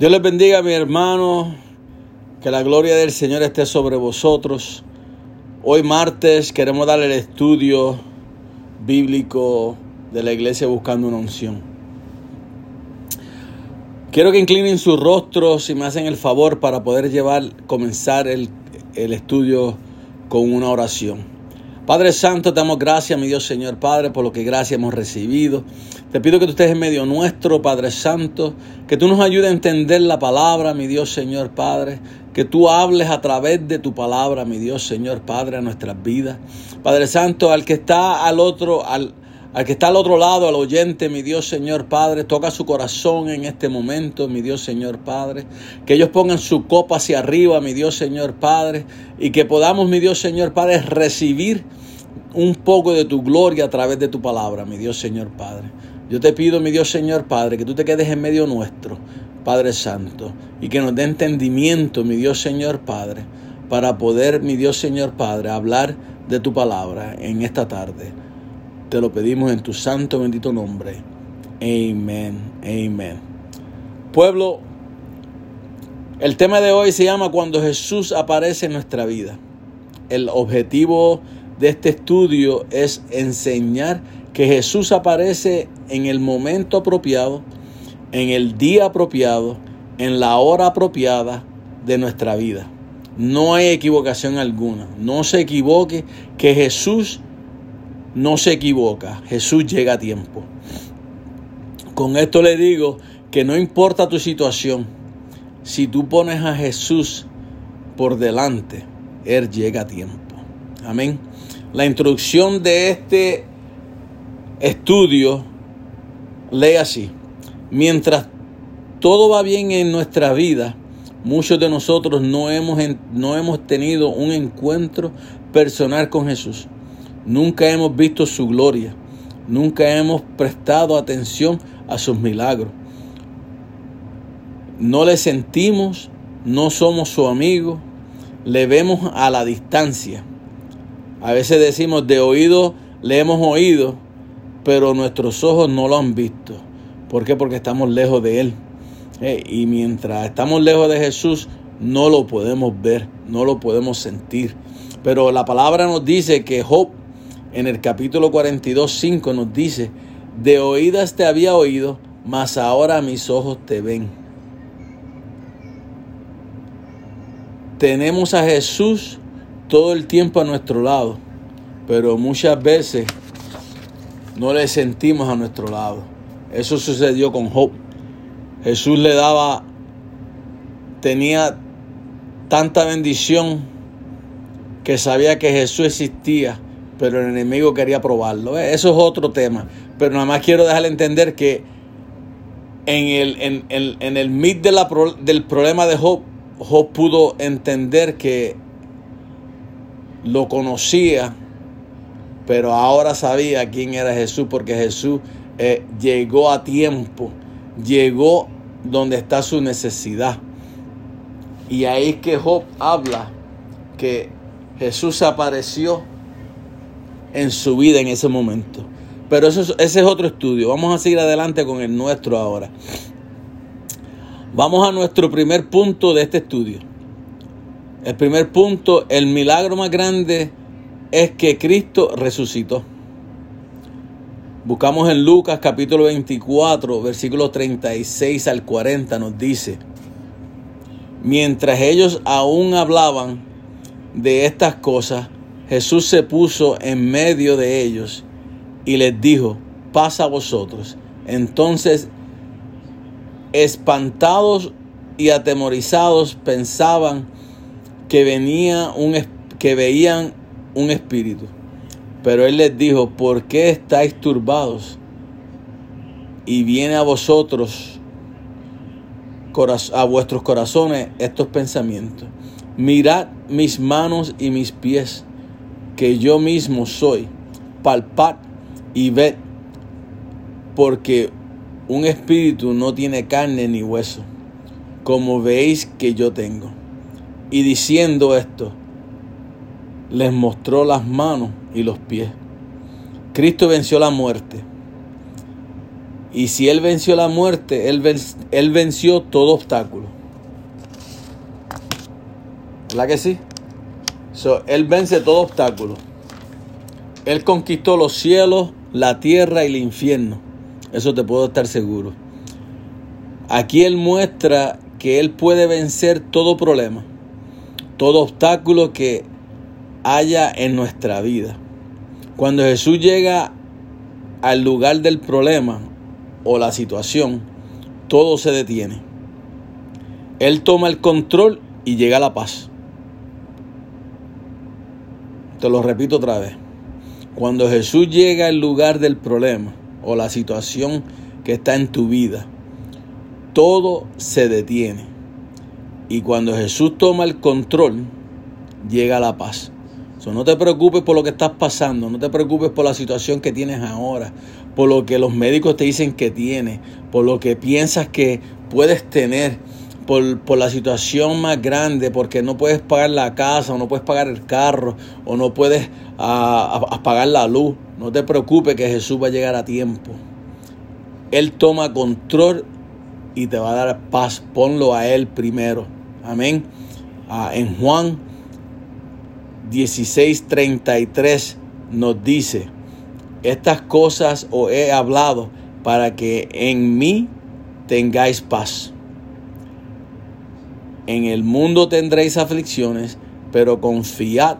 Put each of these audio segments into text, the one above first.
Dios les bendiga, mi hermano. Que la gloria del Señor esté sobre vosotros. Hoy martes queremos dar el estudio bíblico de la iglesia buscando una unción. Quiero que inclinen sus rostros y me hacen el favor para poder llevar, comenzar el, el estudio con una oración. Padre Santo, te damos gracias, mi Dios Señor Padre, por lo que gracias hemos recibido. Te pido que tú estés en medio nuestro, Padre Santo, que tú nos ayudes a entender la palabra, mi Dios Señor Padre, que tú hables a través de tu palabra, mi Dios Señor Padre, a nuestras vidas. Padre Santo, al que está al otro, al, al que está al otro lado, al oyente, mi Dios Señor Padre, toca su corazón en este momento, mi Dios Señor Padre. Que ellos pongan su copa hacia arriba, mi Dios Señor Padre. Y que podamos, mi Dios Señor Padre, recibir un poco de tu gloria a través de tu palabra, mi Dios Señor Padre. Yo te pido, mi Dios Señor Padre, que tú te quedes en medio nuestro, Padre Santo, y que nos dé entendimiento, mi Dios Señor Padre, para poder, mi Dios Señor Padre, hablar de tu palabra en esta tarde. Te lo pedimos en tu santo bendito nombre. Amén, amén. Pueblo, el tema de hoy se llama Cuando Jesús aparece en nuestra vida. El objetivo de este estudio es enseñar que Jesús aparece en el momento apropiado, en el día apropiado, en la hora apropiada de nuestra vida. No hay equivocación alguna. No se equivoque que Jesús no se equivoca, Jesús llega a tiempo. Con esto le digo que no importa tu situación, si tú pones a Jesús por delante, Él llega a tiempo. Amén. La introducción de este estudio lee así. Mientras todo va bien en nuestra vida, muchos de nosotros no hemos, no hemos tenido un encuentro personal con Jesús. Nunca hemos visto su gloria. Nunca hemos prestado atención a sus milagros. No le sentimos, no somos su amigo, le vemos a la distancia. A veces decimos de oído, le hemos oído, pero nuestros ojos no lo han visto. ¿Por qué? Porque estamos lejos de Él. Eh, y mientras estamos lejos de Jesús, no lo podemos ver, no lo podemos sentir. Pero la palabra nos dice que Job en el capítulo 42, 5 nos dice, de oídas te había oído, mas ahora mis ojos te ven. Tenemos a Jesús todo el tiempo a nuestro lado, pero muchas veces no le sentimos a nuestro lado. Eso sucedió con Job. Jesús le daba, tenía tanta bendición que sabía que Jesús existía pero el enemigo quería probarlo. Eh, eso es otro tema. Pero nada más quiero dejarle entender que en el, en, en, el la, del problema de Job, Job pudo entender que lo conocía, pero ahora sabía quién era Jesús, porque Jesús eh, llegó a tiempo, llegó donde está su necesidad. Y ahí es que Job habla que Jesús apareció en su vida en ese momento. Pero eso, ese es otro estudio. Vamos a seguir adelante con el nuestro ahora. Vamos a nuestro primer punto de este estudio. El primer punto, el milagro más grande es que Cristo resucitó. Buscamos en Lucas capítulo 24, versículos 36 al 40, nos dice, mientras ellos aún hablaban de estas cosas, Jesús se puso en medio de ellos y les dijo, pasa a vosotros. Entonces, espantados y atemorizados, pensaban que, venía un, que veían un espíritu. Pero él les dijo, ¿por qué estáis turbados? Y viene a vosotros, a vuestros corazones, estos pensamientos. Mirad mis manos y mis pies que yo mismo soy, palpad y ved, porque un espíritu no tiene carne ni hueso, como veis que yo tengo. Y diciendo esto, les mostró las manos y los pies. Cristo venció la muerte Y si Él venció la muerte, Él, él venció todo obstáculo. ¿Verdad que sí? Él vence todo obstáculo. Él conquistó los cielos, la tierra y el infierno. Eso te puedo estar seguro. Aquí Él muestra que Él puede vencer todo problema, todo obstáculo que haya en nuestra vida. Cuando Jesús llega al lugar del problema o la situación, todo se detiene. Él toma el control y llega a la paz. Te lo repito otra vez. Cuando Jesús llega al lugar del problema o la situación que está en tu vida, todo se detiene. Y cuando Jesús toma el control, llega la paz. no te preocupes por lo que estás pasando, no te preocupes por la situación que tienes ahora, por lo que los médicos te dicen que tienes, por lo que piensas que puedes tener por, la situación más grande, porque no puedes pagar la casa, o no puedes pagar el carro, o no puedes pagar la luz. No te preocupes que Jesús va a llegar a tiempo. Él toma control y te va a dar paz. Ponlo a Él primero. Amén. Ah, en Juan 16:33 nos dice, estas cosas os he hablado para que en mí tengáis paz. En el mundo tendréis aflicciones, pero confiad,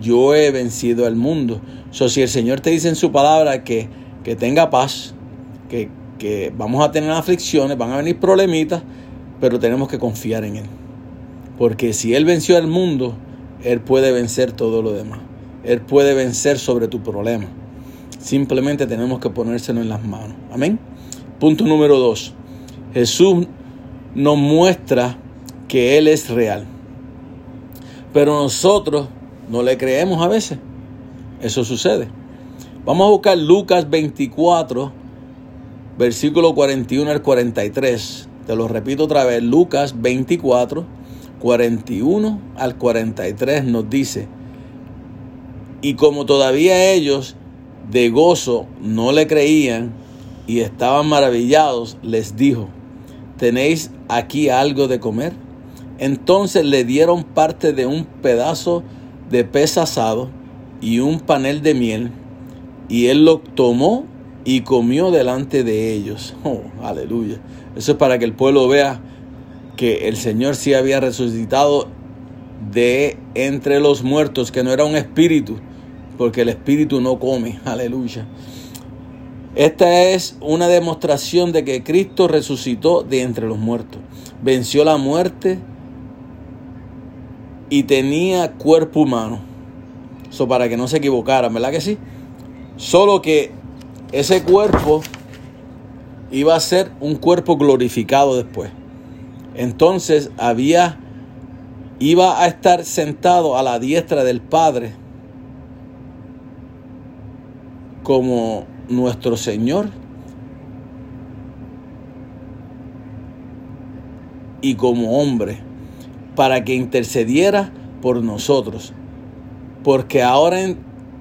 yo he vencido al mundo. So, si el Señor te dice en su palabra que, que tenga paz, que, que vamos a tener aflicciones, van a venir problemitas, pero tenemos que confiar en Él. Porque si Él venció al mundo, Él puede vencer todo lo demás. Él puede vencer sobre tu problema. Simplemente tenemos que ponérselo en las manos. Amén. Punto número dos. Jesús nos muestra que Él es real. Pero nosotros no le creemos a veces. Eso sucede. Vamos a buscar Lucas 24, versículo 41 al 43. Te lo repito otra vez. Lucas 24, 41 al 43 nos dice, y como todavía ellos de gozo no le creían y estaban maravillados, les dijo, ¿tenéis aquí algo de comer? Entonces le dieron parte de un pedazo de pez asado y un panel de miel, y él lo tomó y comió delante de ellos. Oh, aleluya. Eso es para que el pueblo vea que el Señor sí había resucitado de entre los muertos, que no era un espíritu, porque el espíritu no come. Aleluya. Esta es una demostración de que Cristo resucitó de entre los muertos. Venció la muerte y tenía cuerpo humano. Eso para que no se equivocaran, ¿verdad que sí? Solo que ese cuerpo iba a ser un cuerpo glorificado después. Entonces había iba a estar sentado a la diestra del Padre como nuestro Señor y como hombre para que intercediera por nosotros. Porque ahora él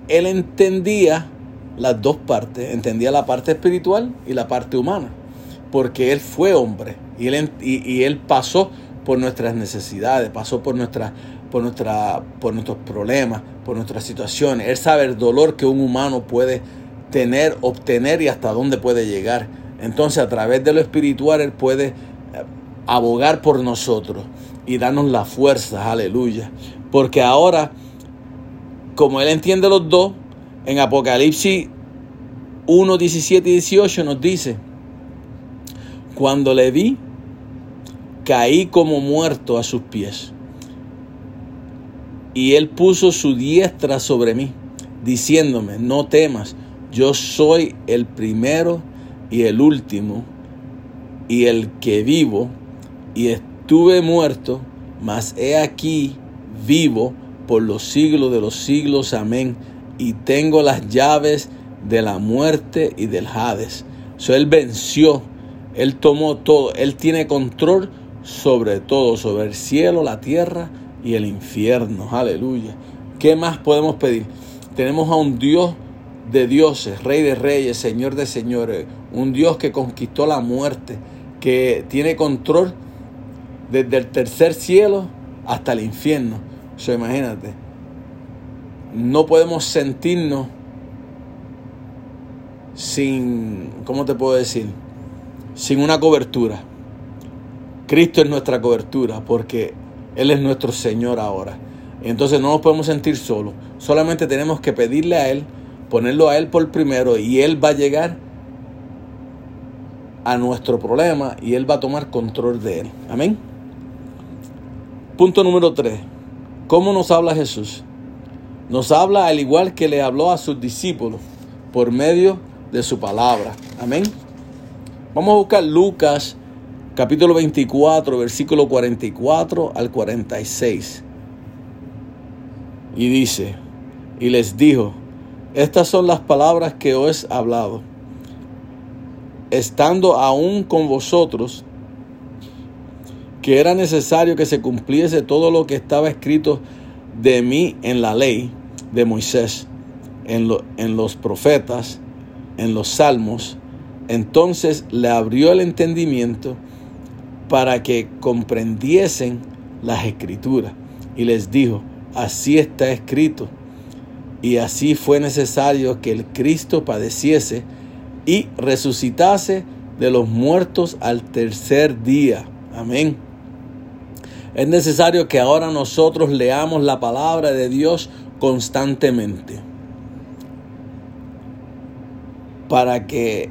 entendía las dos partes, entendía la parte espiritual y la parte humana. Porque él fue hombre y él, y, él pasó por nuestras necesidades, pasó por, nuestra, por, nuestra, por nuestros problemas, por nuestras situaciones. Él sabe el dolor que un humano puede tener, obtener y hasta dónde puede llegar. Entonces a través de lo espiritual Él puede eh, abogar por nosotros y darnos la fuerza, aleluya. Porque ahora, como Él entiende los dos, en Apocalipsis 1, 17 y 18 nos dice, cuando le vi, caí como muerto a sus pies. Y Él puso su diestra sobre mí, diciéndome, no temas, yo soy el primero y el último, y el que vivo, y estuve muerto, mas he aquí vivo por los siglos de los siglos. Amén. Y tengo las llaves de la muerte y del Hades. So, él venció, Él tomó todo, Él tiene control sobre todo, sobre el cielo, la tierra y el infierno. Aleluya. ¿Qué más podemos pedir? Tenemos a un Dios de dioses, Rey de reyes, Señor de señores, un Dios que conquistó la muerte, que tiene control desde el tercer cielo hasta el infierno. Eso imagínate. No podemos sentirnos sin, ¿cómo te puedo decir? Sin una cobertura. Cristo es nuestra cobertura porque Él es nuestro Señor ahora. Entonces no nos podemos sentir solos. Solamente tenemos que pedirle a Él, ponerlo a Él por primero y Él va a llegar a nuestro problema y Él va a tomar control de Él. Amén. Punto número 3. ¿Cómo nos habla Jesús? Nos habla al igual que le habló a sus discípulos por medio de su palabra. Amén. Vamos a buscar Lucas capítulo 24, versículo 44 al 46. Y dice, y les dijo, estas son las palabras que os he hablado, estando aún con vosotros, que era necesario que se cumpliese todo lo que estaba escrito de mí en la ley de Moisés, en, en los profetas, en los salmos. Entonces le abrió el entendimiento para que comprendiesen las escrituras. Y les dijo, así está escrito. Y así fue necesario que el Cristo padeciese y resucitase de los muertos al tercer día. Amén. Es necesario que ahora nosotros leamos la palabra de Dios constantemente para que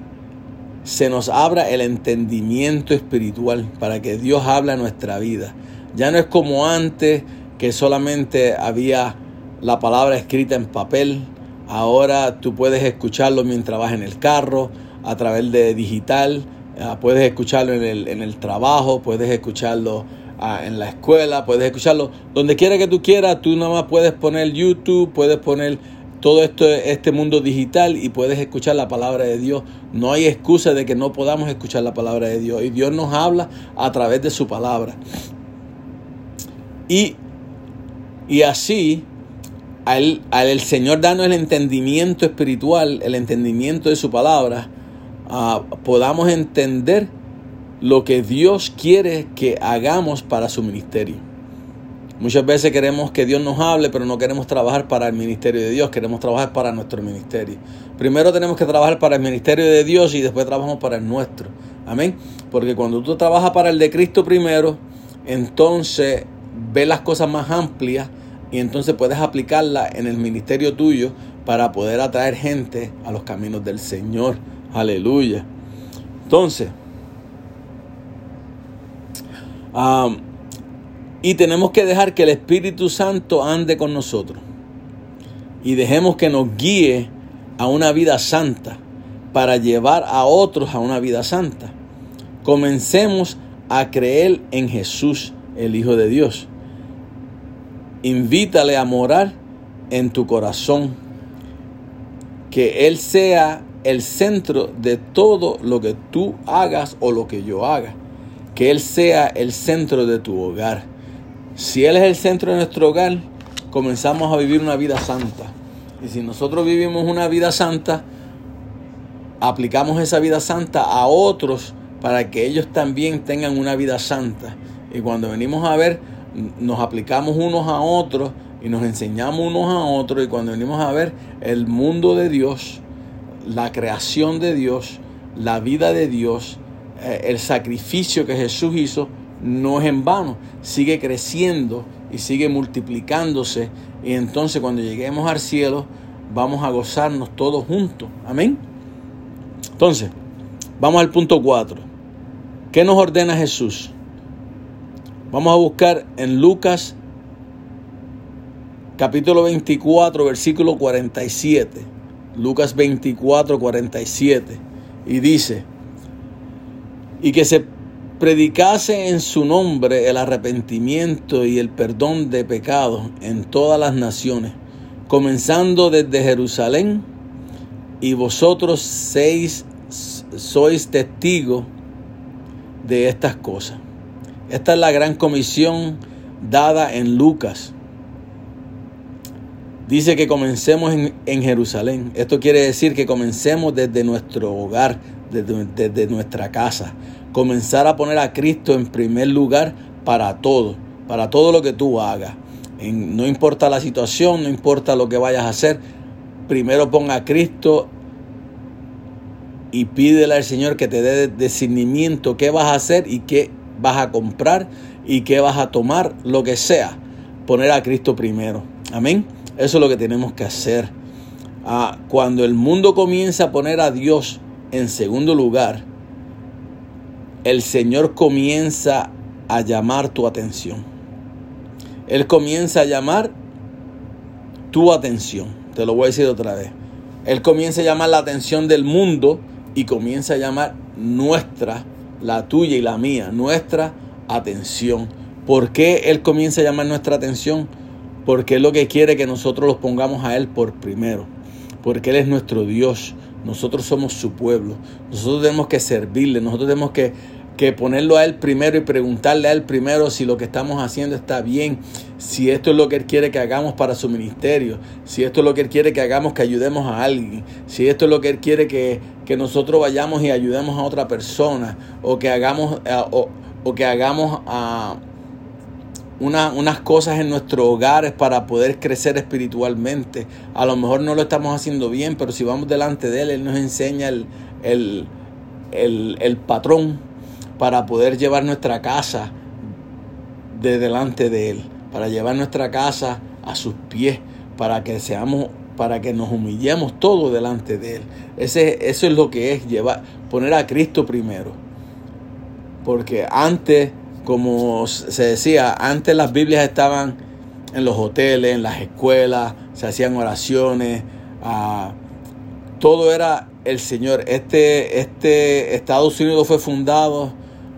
se nos abra el entendimiento espiritual, para que Dios hable a nuestra vida. Ya no es como antes que solamente había la palabra escrita en papel, ahora tú puedes escucharlo mientras vas en el carro, a través de digital, ah, puedes escucharlo en el, en el trabajo, puedes escucharlo ah, en la escuela, puedes escucharlo donde quiera que tú quieras, tú nada más puedes poner YouTube, puedes poner todo esto, este mundo digital y puedes escuchar la palabra de Dios. No hay excusa de que no podamos escuchar la palabra de Dios. Y Dios nos habla a través de su palabra. Y, y así, al, el Señor darnos el entendimiento espiritual, el entendimiento de su palabra, ah, podamos entender lo que Dios quiere que hagamos para su ministerio. Muchas veces queremos que Dios nos hable, pero no queremos trabajar para el ministerio de Dios, queremos trabajar para nuestro ministerio. Primero tenemos que trabajar para el ministerio de Dios y después trabajamos para el nuestro. Amén. Porque cuando tú trabajas para el de Cristo primero, entonces ves las cosas más amplias y entonces puedes aplicarla en el ministerio tuyo para poder atraer gente a los caminos del Señor. Aleluya. Entonces, y tenemos que dejar que el Espíritu Santo ande con nosotros. Y dejemos que nos guíe a una vida santa para llevar a otros a una vida santa. Comencemos a creer en Jesús, el Hijo de Dios. Invítale a morar en tu corazón. Que Él sea el centro de todo lo que tú hagas o lo que yo haga. Que Él sea el centro de tu hogar si Él es el centro de nuestro hogar, comenzamos a vivir una vida santa. Y si nosotros vivimos una vida santa, aplicamos esa vida santa a otros para que ellos también tengan una vida santa. Y cuando venimos a ver, nos aplicamos unos a otros y nos enseñamos unos a otros. Y cuando venimos a ver el mundo de Dios, la creación de Dios, la vida de Dios, eh, el sacrificio que Jesús hizo, no es en vano, sigue creciendo y sigue multiplicándose. Y entonces cuando lleguemos al cielo, vamos a gozarnos todos juntos. Amén. Entonces, vamos al punto 4. ¿Qué nos ordena Jesús? Vamos a buscar en Lucas capítulo 24, versículo 47. Lucas 24, 47. Y dice, y que se predicase en su nombre el arrepentimiento y el perdón de pecados en todas las naciones, comenzando desde Jerusalén, y vosotros seis sois testigos de estas cosas. Esta es la gran comisión dada en Lucas. Dice que comencemos en, Jerusalén. Esto quiere decir que comencemos desde nuestro hogar, desde, nuestra casa. Comenzar a poner a Cristo en primer lugar para todo, para todo lo que tú hagas. no importa la situación, no importa lo que vayas a hacer, primero ponga a Cristo y pídele al Señor que te dé discernimiento qué vas a hacer y qué vas a comprar y qué vas a tomar, lo que sea. Poner a Cristo primero. Amén. Eso es lo que tenemos que hacer. Ah, cuando el mundo comienza a poner a Dios en segundo lugar, el Señor comienza a llamar tu atención. Él comienza a llamar tu atención. Te lo voy a decir otra vez. Él comienza a llamar la atención del mundo y comienza a llamar nuestra, la tuya y la mía, nuestra atención. ¿Por qué Él comienza a llamar nuestra atención? Porque es lo que quiere que nosotros los pongamos a Él por primero. Porque Él es nuestro Dios. Nosotros somos su pueblo. Nosotros tenemos que servirle. Nosotros tenemos que que ponerlo a Él primero y preguntarle a Él primero si lo que estamos haciendo está bien, si esto es lo que Él quiere que hagamos para su ministerio, si esto es lo que Él quiere que hagamos que ayudemos a alguien, si esto es lo que Él quiere que, nosotros vayamos y ayudemos a otra persona, o que hagamos, eh, o, que hagamos a... Una, unas cosas en nuestros hogares para poder crecer espiritualmente. A lo mejor no lo estamos haciendo bien, pero si vamos delante de Él, Él nos enseña el, el, el patrón para poder llevar nuestra casa de delante de Él, para llevar nuestra casa a sus pies, para que seamos, para que nos humillemos todo delante de Él. Ese, eso es lo que es llevar, poner a Cristo primero. Porque antes, como se decía, antes las Biblias estaban en los hoteles, en las escuelas, se hacían oraciones, ah, todo era el Señor. Este, este Estados Unidos fue fundado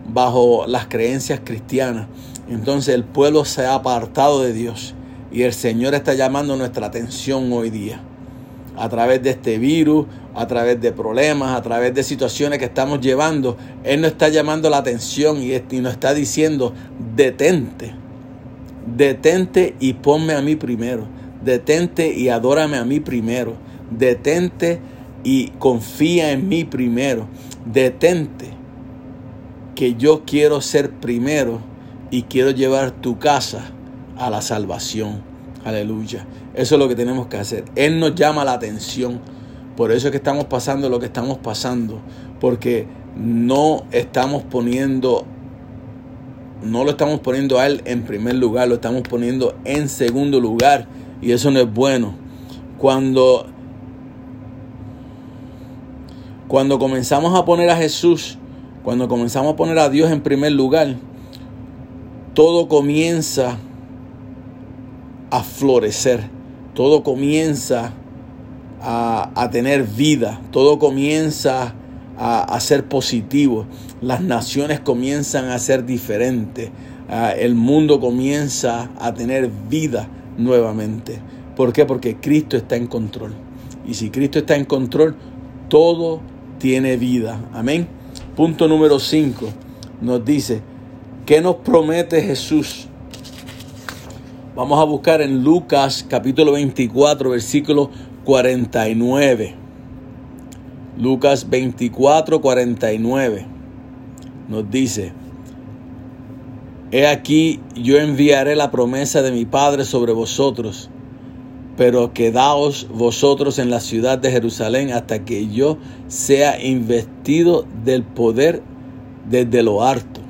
bajo las creencias cristianas. Entonces el pueblo se ha apartado de Dios y el Señor está llamando nuestra atención hoy día. A través de este virus, a través de problemas, a través de situaciones que estamos llevando, Él nos está llamando la atención y, nos está diciendo, detente, detente y ponme a mí primero, detente y adórame a mí primero, detente y confía en mí primero, detente que yo quiero ser primero y quiero llevar tu casa a la salvación. Aleluya. Eso es lo que tenemos que hacer. Él nos llama la atención. Por eso es que estamos pasando lo que estamos pasando. Porque no estamos poniendo, no lo estamos poniendo a Él en primer lugar, lo estamos poniendo en segundo lugar. Y eso no es bueno. Cuando, cuando comenzamos a poner a Jesús cuando comenzamos a poner a Dios en primer lugar, todo comienza a florecer, todo comienza a, tener vida, todo comienza a, ser positivo, las naciones comienzan a ser diferentes, el mundo comienza a tener vida nuevamente. ¿Por qué? Porque Cristo está en control. Y si Cristo está en control, todo tiene vida. Amén. Punto número 5 nos dice, ¿qué nos promete Jesús? Vamos a buscar en Lucas capítulo 24, versículo 49. Lucas 24, 49 nos dice, He aquí yo enviaré la promesa de mi Padre sobre vosotros pero quedaos vosotros en la ciudad de Jerusalén hasta que yo sea investido del poder desde lo alto.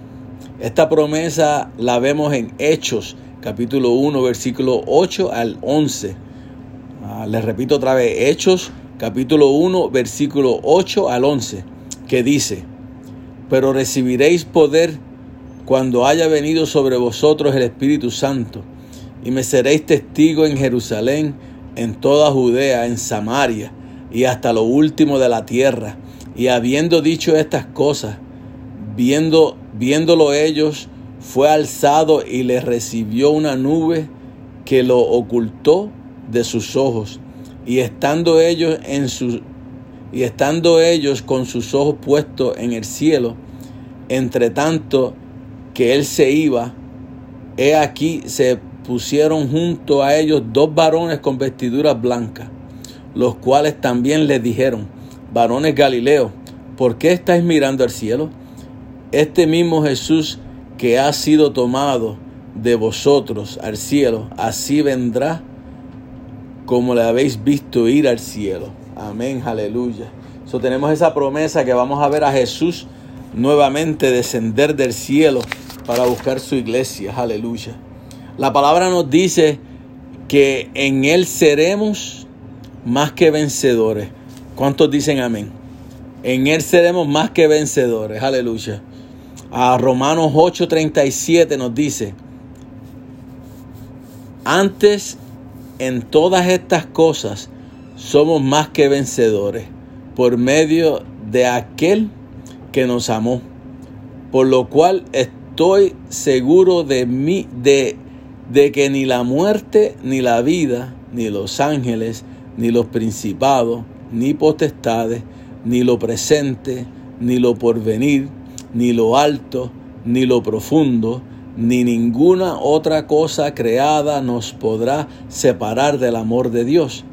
Esta promesa la vemos en Hechos, capítulo 1, versículo 8 al 11. Ah, les repito otra vez, Hechos, capítulo 1, versículo 8 al 11, que dice, pero recibiréis poder cuando haya venido sobre vosotros el Espíritu Santo y me seréis testigo en Jerusalén, en toda Judea, en Samaria y hasta lo último de la tierra. Y habiendo dicho estas cosas, viendo, viéndolo ellos, fue alzado y le recibió una nube que lo ocultó de sus ojos. Y estando ellos en y estando ellos con sus ojos puestos en el cielo, entre tanto que él se iba, he aquí se pusieron junto a ellos dos varones con vestiduras blancas, los cuales también les dijeron, varones Galileo, ¿por qué estáis mirando al cielo? Este mismo Jesús que ha sido tomado de vosotros al cielo, así vendrá como le habéis visto ir al cielo. Amén, aleluya. So, tenemos esa promesa que vamos a ver a Jesús nuevamente descender del cielo para buscar su iglesia. Aleluya. La palabra nos dice que en Él seremos más que vencedores. ¿Cuántos dicen amén? En Él seremos más que vencedores. Aleluya. A Romanos 8:37 nos dice, antes en todas estas cosas somos más que vencedores por medio de aquel que nos amó. Por lo cual estoy seguro de mí, de, de que ni la muerte, ni la vida, ni los ángeles, ni los principados, ni potestades, ni lo presente, ni lo porvenir, ni lo alto, ni lo profundo, ni ninguna otra cosa creada nos podrá separar del amor de Dios,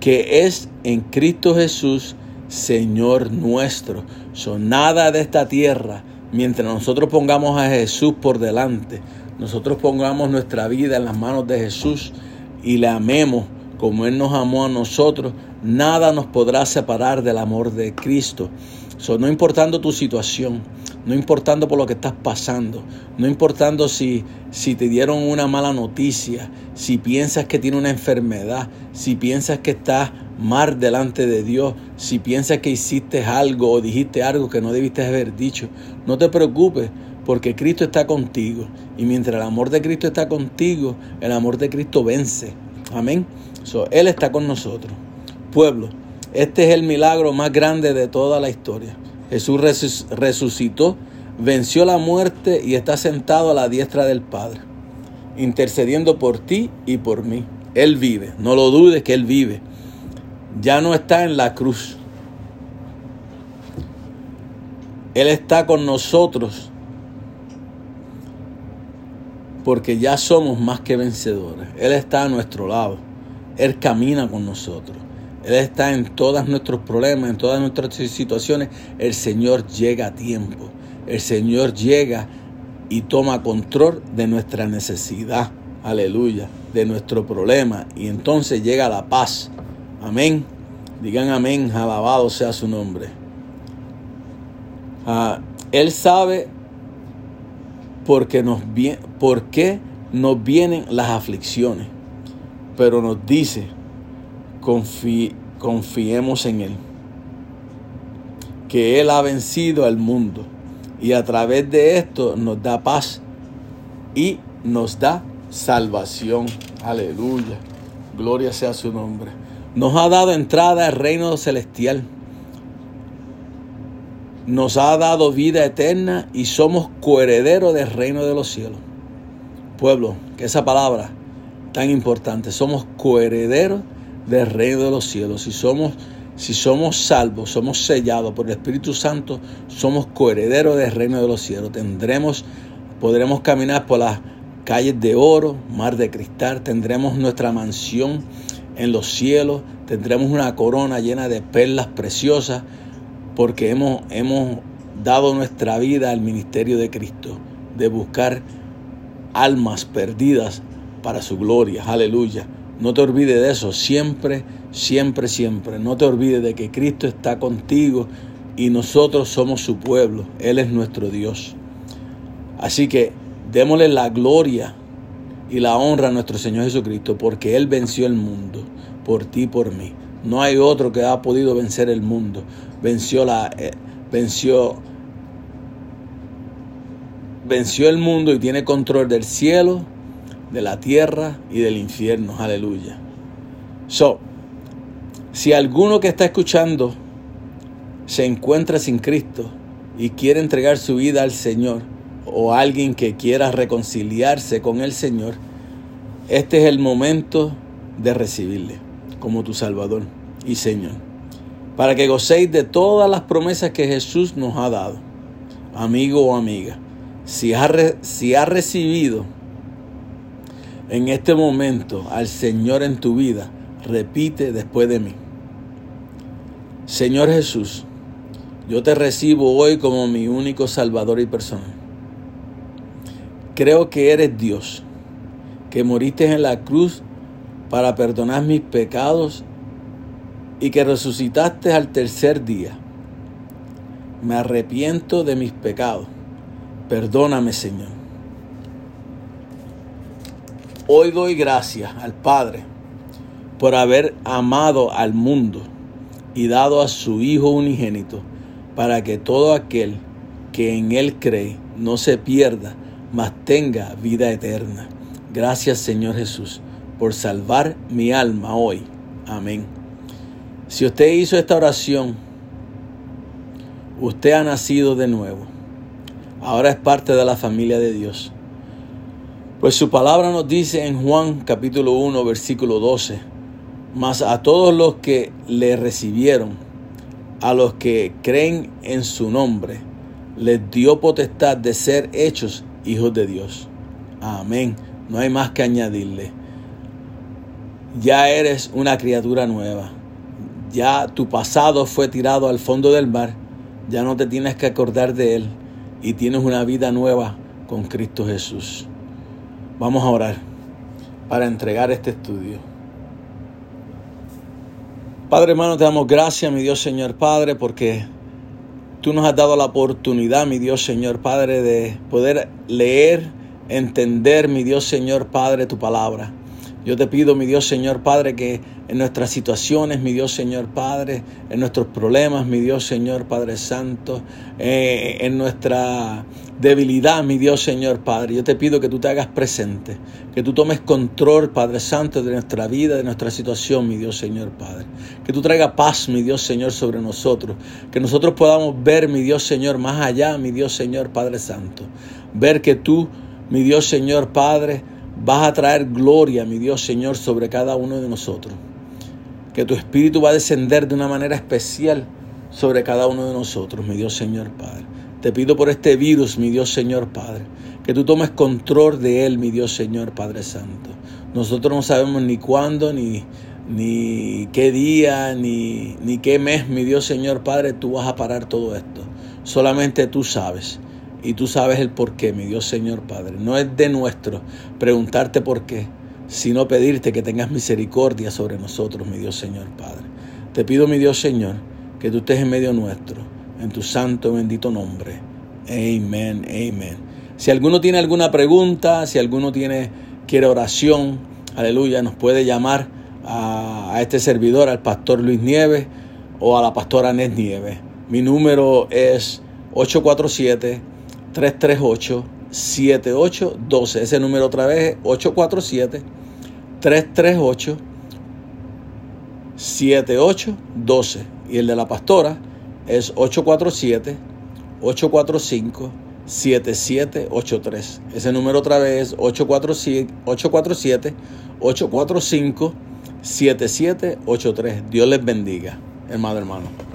que es en Cristo Jesús, Señor nuestro. Son nada de esta tierra, mientras nosotros pongamos a Jesús por delante, nosotros pongamos nuestra vida en las manos de Jesús y le amemos como Él nos amó a nosotros, nada nos podrá separar del amor de Cristo. So, no importando tu situación, no importando por lo que estás pasando, no importando si, si te dieron una mala noticia, si piensas que tiene una enfermedad, si piensas que estás mal delante de Dios, si piensas que hiciste algo o dijiste algo que no debiste haber dicho, no te preocupes porque Cristo está contigo y mientras el amor de Cristo está contigo, el amor de Cristo vence. Amén. él está con nosotros. Pueblo, este es el milagro más grande de toda la historia. Jesús resucitó, venció la muerte y está sentado a la diestra del Padre, intercediendo por ti y por mí. Él vive, no lo dudes que Él vive. Ya no está en la cruz. Él está con nosotros porque ya somos más que vencedores. Él está a nuestro lado. Él camina con nosotros. Él está en todos nuestros problemas, en todas nuestras situaciones. El Señor llega a tiempo. El Señor llega y toma control de nuestra necesidad. Aleluya. De nuestro problema. Y entonces llega la paz. Amén. Digan amén. Alabado sea su nombre. Ah, él sabe por qué nos vienen las aflicciones. Pero nos dice confiemos en Él. Que Él ha vencido al mundo y a través de esto nos da paz y nos da salvación. Aleluya. Gloria sea su nombre. Nos ha dado entrada al reino celestial. Nos ha dado vida eterna y somos coherederos del reino de los cielos. Pueblo, que esa palabra tan importante, somos coherederos del reino de los cielos. Si somos, si somos salvos, somos sellados por el Espíritu Santo, somos coherederos del reino de los cielos. Tendremos, podremos caminar por las calles de oro, mar de cristal, tendremos nuestra mansión en los cielos, tendremos una corona llena de perlas preciosas, porque hemos, hemos dado nuestra vida al ministerio de Cristo, de buscar almas perdidas para su gloria. Aleluya. No te olvides de eso, siempre, siempre, siempre. No te olvides de que Cristo está contigo y nosotros somos su pueblo. Él es nuestro Dios. Así que démosle la gloria y la honra a nuestro Señor Jesucristo porque Él venció el mundo por ti y por mí. No hay otro que ha podido vencer el mundo. Venció la eh, venció venció el mundo y tiene control del cielo de la tierra y del infierno. Aleluya. So, si alguno que está escuchando se encuentra sin Cristo y quiere entregar su vida al Señor, o alguien que quiera reconciliarse con el Señor, este es el momento de recibirle como tu Salvador y Señor, para que gocéis de todas las promesas que Jesús nos ha dado. Amigo o amiga, si ha, si ha recibido en este momento al Señor en tu vida, repite después de mí. Señor Jesús, yo te recibo hoy como mi único Salvador y persona. Creo que eres Dios, que moriste en la cruz para perdonar mis pecados y que resucitaste al tercer día. Me arrepiento de mis pecados. Perdóname, Señor. Hoy doy gracias al Padre por haber amado al mundo y dado a su Hijo unigénito para que todo aquel que en Él cree no se pierda, mas tenga vida eterna. Gracias Señor Jesús por salvar mi alma hoy. Amén. Si usted hizo esta oración, usted ha nacido de nuevo. Ahora es parte de la familia de Dios. Pues su palabra nos dice en Juan capítulo 1 versículo 12, mas a todos los que le recibieron, a los que creen en su nombre, les dio potestad de ser hechos hijos de Dios. Amén. No hay más que añadirle. Ya eres una criatura nueva. Ya tu pasado fue tirado al fondo del mar. Ya no te tienes que acordar de él. Y tienes una vida nueva con Cristo Jesús. Vamos a orar para entregar este estudio. Padre hermano, te damos gracias, mi Dios Señor Padre, porque tú nos has dado la oportunidad, mi Dios Señor Padre, de poder leer, entender, mi Dios Señor Padre, tu palabra. Yo te pido, mi Dios Señor Padre, que en nuestras situaciones, mi Dios Señor Padre, en nuestros problemas, mi Dios Señor Padre Santo, eh, en nuestra debilidad, mi Dios Señor Padre, yo te pido que tú te hagas presente, que tú tomes control, Padre Santo, de nuestra vida, de nuestra situación, mi Dios Señor Padre. Que tú traigas paz, mi Dios Señor, sobre nosotros. Que nosotros podamos ver, mi Dios Señor, más allá, mi Dios Señor Padre Santo. Ver que tú, mi Dios Señor Padre, vas a traer gloria, mi Dios Señor, sobre cada uno de nosotros. Que tu Espíritu va a descender de una manera especial sobre cada uno de nosotros, mi Dios Señor Padre. Te pido por este virus, mi Dios Señor Padre, que tú tomes control de él, mi Dios Señor Padre Santo. Nosotros no sabemos ni cuándo, ni, ni qué día, ni, ni qué mes, mi Dios Señor Padre, tú vas a parar todo esto. Solamente tú sabes. Y tú sabes el por qué, mi Dios Señor Padre. No es de nuestro preguntarte por qué, sino pedirte que tengas misericordia sobre nosotros, mi Dios Señor Padre. Te pido, mi Dios Señor, que tú estés en medio nuestro, en tu santo y bendito nombre. Amén, amén. Si alguno tiene alguna pregunta, si alguno tiene, quiere oración, aleluya, nos puede llamar a, este servidor, al pastor Luis Nieves o a la pastora Nes Nieves. Mi número es 847 338-7812. Ese número otra vez es 847-338-7812. Y el de la pastora es 847-845-7783. Ese número otra vez es 847-845-7783. Dios les bendiga, hermano, hermano.